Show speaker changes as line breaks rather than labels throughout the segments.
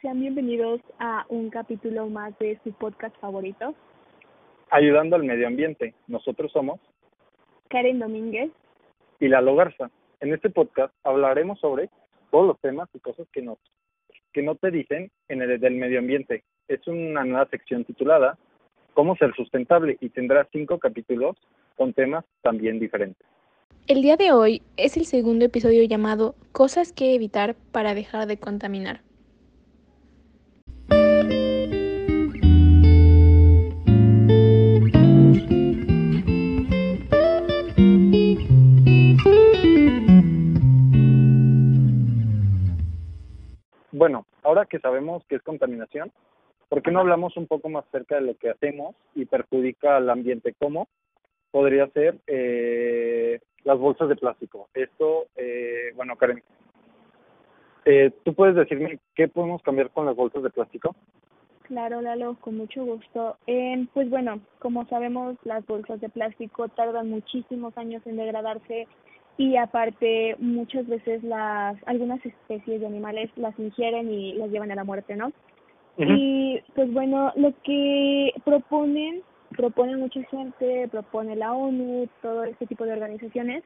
sean bienvenidos a un capítulo más de su podcast favorito.
Ayudando al medio ambiente. Nosotros somos
Karen Domínguez
y Lalo Garza. En este podcast hablaremos sobre todos los temas y cosas que nos que no te dicen en el del medio ambiente. Es una nueva sección titulada Cómo ser sustentable y tendrá cinco capítulos con temas también diferentes.
El día de hoy es el segundo episodio llamado Cosas que evitar para dejar de contaminar.
Bueno, ahora que sabemos qué es contaminación, ¿por qué no hablamos un poco más cerca de lo que hacemos y perjudica al ambiente? ¿Cómo? Podría ser eh, las bolsas de plástico. Esto, eh, bueno, Karen, eh, ¿tú puedes decirme qué podemos cambiar con las bolsas de plástico?
Claro, Lalo, con mucho gusto. Eh, pues bueno, como sabemos, las bolsas de plástico tardan muchísimos años en degradarse y aparte muchas veces las algunas especies de animales las ingieren y las llevan a la muerte, ¿no? Y pues bueno, lo que proponen propone mucha gente, propone la ONU, todo este tipo de organizaciones,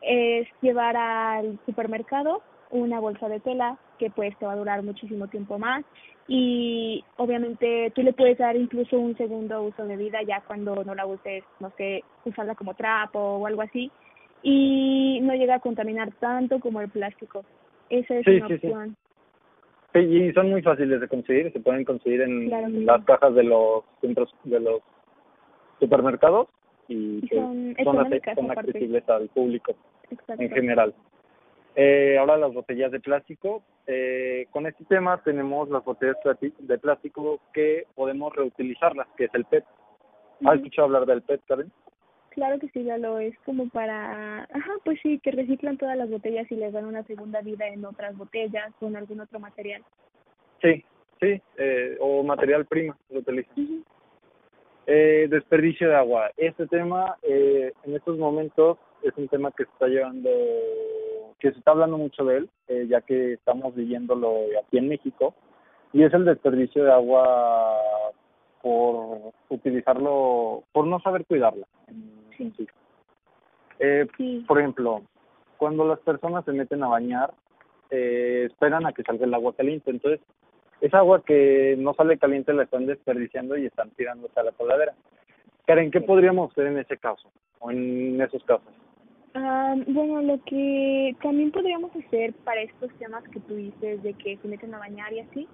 es llevar al supermercado una bolsa de tela que pues te va a durar muchísimo tiempo más y obviamente tú le puedes dar incluso un segundo uso de vida ya cuando no la uses, no sé, usarla como trapo o algo así y no llega a contaminar tanto como el plástico. Esa es una opción.
Sí. y son muy fáciles de conseguir, se pueden conseguir en las cajas de los centros de los supermercados y,
son,
son, accesibles al público en general. Eh, ahora las botellas de plástico. Eh, con este tema tenemos las botellas de plástico que podemos reutilizarlas, que es el PET. ¿Has escuchado hablar del PET, Karen?
Claro que sí, ya lo es como para, ajá, pues sí, que reciclan todas las botellas y les dan una segunda vida en otras botellas o en algún otro material.
Sí, sí, eh, o material prima lo utilizan. Eh, desperdicio de agua. Este tema eh, en estos momentos es un tema que se está llevando, que se está hablando mucho de él, eh, ya que estamos viviéndolo aquí en México, y es el desperdicio de agua por utilizarlo, por no saber cuidarla.
Sí.
Eh, Por ejemplo, cuando las personas se meten a bañar, eh, esperan a que salga el agua caliente, entonces esa agua que no sale caliente la están desperdiciando y están tirándose a la coladera. Karen, ¿qué podríamos hacer en ese caso o en esos casos?
Ah, bueno, lo que también podríamos hacer para estos temas que tú dices de que se meten a bañar y así,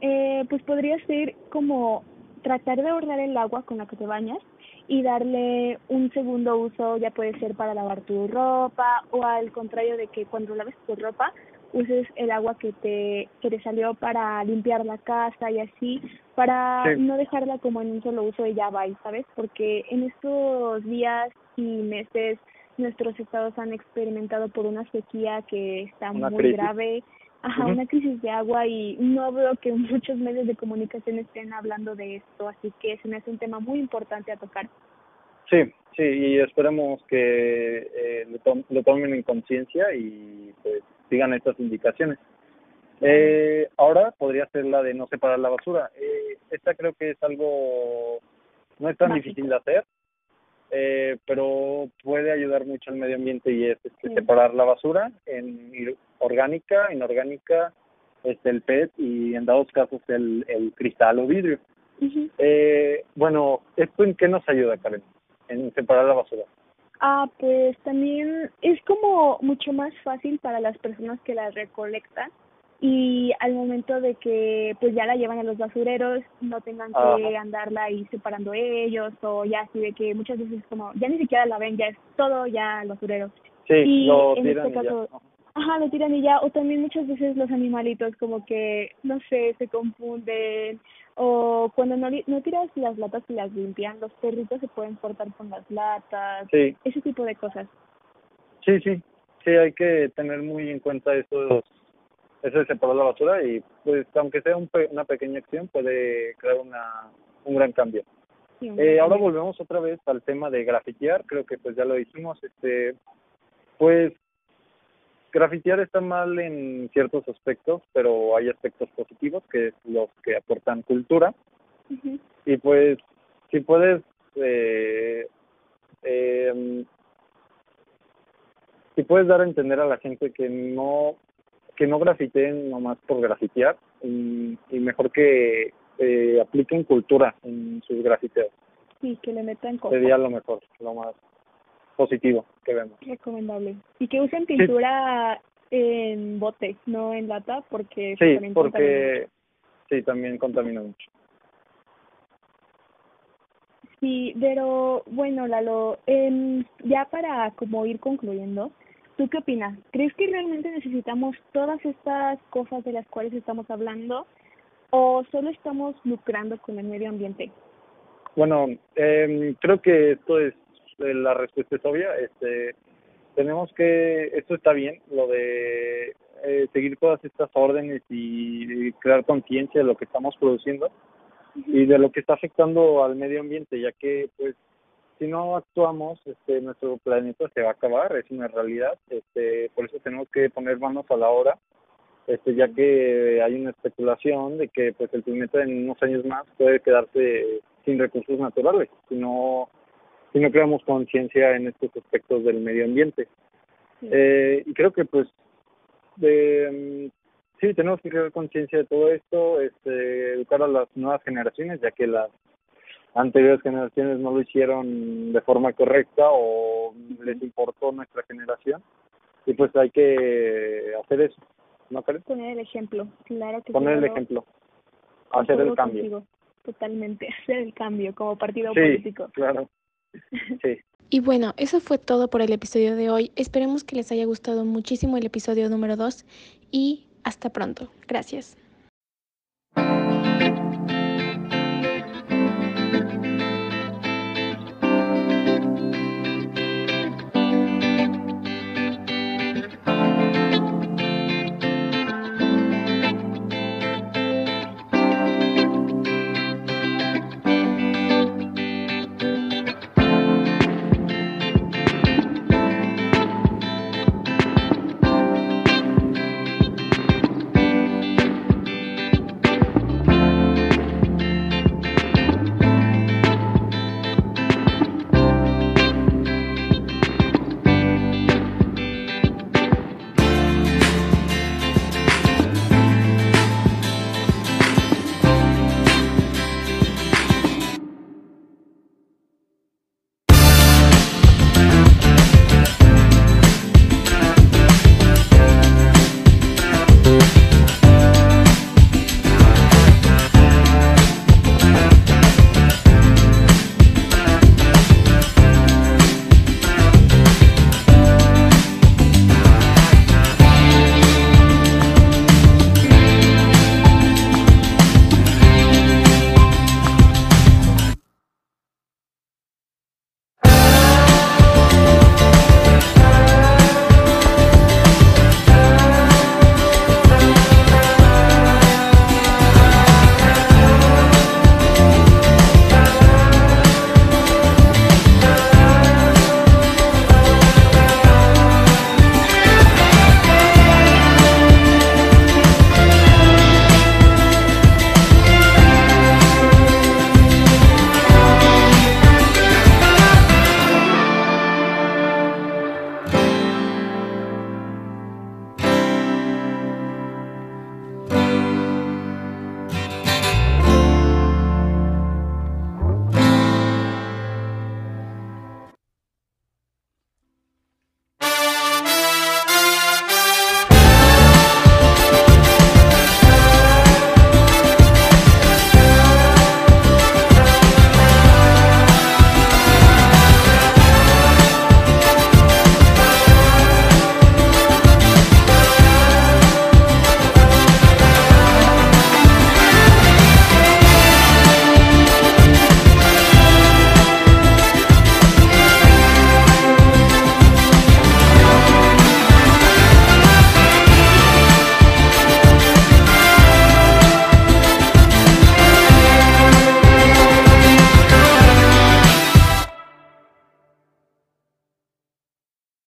eh, pues podría ser como tratar de ahorrar el agua con la que te bañas y darle un segundo uso, ya puede ser para lavar tu ropa o al contrario de que cuando laves tu ropa uses el agua que te, que te salió para limpiar la casa y así, para no dejarla como en un solo uso y ya va, ¿sabes? Porque en estos días y meses nuestros estados han experimentado por una sequía que está muy grave, ajá, una crisis de agua y no veo que muchos medios de comunicación estén hablando de esto, así que se me hace un tema muy importante a tocar.
Sí, sí, y esperemos que eh, lo, lo tomen en conciencia y pues sigan estas indicaciones. Eh, ahora podría ser la de no separar la basura. Eh, esta creo que es algo, no es tan difícil de hacer, eh, pero puede ayudar mucho al medio ambiente y es este, separar la basura en orgánica, inorgánica, este, el PET y en dados casos el, el cristal o vidrio. eh, bueno, ¿esto en qué nos ayuda, Karen? En separar la basura.
Ah, pues también es como mucho más fácil para las personas que la recolectan y al momento de que pues ya la llevan a los basureros no tengan que andarla ahí separando ellos o ya así de que muchas veces como ya ni siquiera la ven ya es todo ya al basurero
sí
y
lo
en este caso ajá lo tiran y ya o también muchas veces los animalitos como que no sé se confunden o cuando no, no tiras las latas y las limpian, los perritos se pueden cortar con las latas,
sí.
ese tipo de cosas.
Sí, sí, sí, hay que tener muy en cuenta eso, de separar la basura y pues aunque sea un una pequeña acción puede crear una, un gran cambio. eh, ahora volvemos otra vez al tema de grafitear, creo que pues ya lo hicimos, este, pues grafitear está mal en ciertos aspectos, pero hay aspectos positivos que es los que aportan cultura. Y pues, si puedes, eh, eh, si puedes dar a entender a la gente que no que no grafiteen nomás por grafitear y, mejor que eh, apliquen cultura en sus grafiteos.
Sí, que le metan cosas.
Sería lo mejor, lo más positivo que vemos.
Recomendable. Y que usen pintura en bote, no en lata, porque
sí, porque sí, también contamina mucho.
Sí, pero bueno, Lalo, eh, ya para como ir concluyendo, ¿tú qué opinas? ¿Crees que realmente necesitamos todas estas cosas de las cuales estamos hablando o solo estamos lucrando con el medio ambiente?
Bueno, eh, creo que esto es eh, la respuesta es obvia. Este, tenemos que, esto está bien, lo de eh, seguir todas estas órdenes y, crear conciencia de lo que estamos produciendo y de lo que está afectando al medio ambiente, ya que pues si no actuamos, este, nuestro planeta se va a acabar, es una realidad, este, por eso tenemos que poner manos a la obra, este, ya que hay una especulación de que pues el planeta en unos años más puede quedarse sin recursos naturales, si no si no creamos conciencia en estos aspectos del medio ambiente. Eh, y creo que pues de, mm, sí, tenemos que crear conciencia de todo esto, este, educar a las nuevas generaciones, ya que las anteriores generaciones no lo hicieron de forma correcta o les importó nuestra generación. Y pues hay que hacer eso, ¿no crees?
Poner el ejemplo, claro que
Poner el ejemplo, hacer el cambio.
totalmente, hacer el cambio como partido político.
claro. Sí.
Y bueno, eso fue todo por el episodio de hoy. Esperemos que les haya gustado muchísimo el episodio número 2 y hasta pronto. Gracias.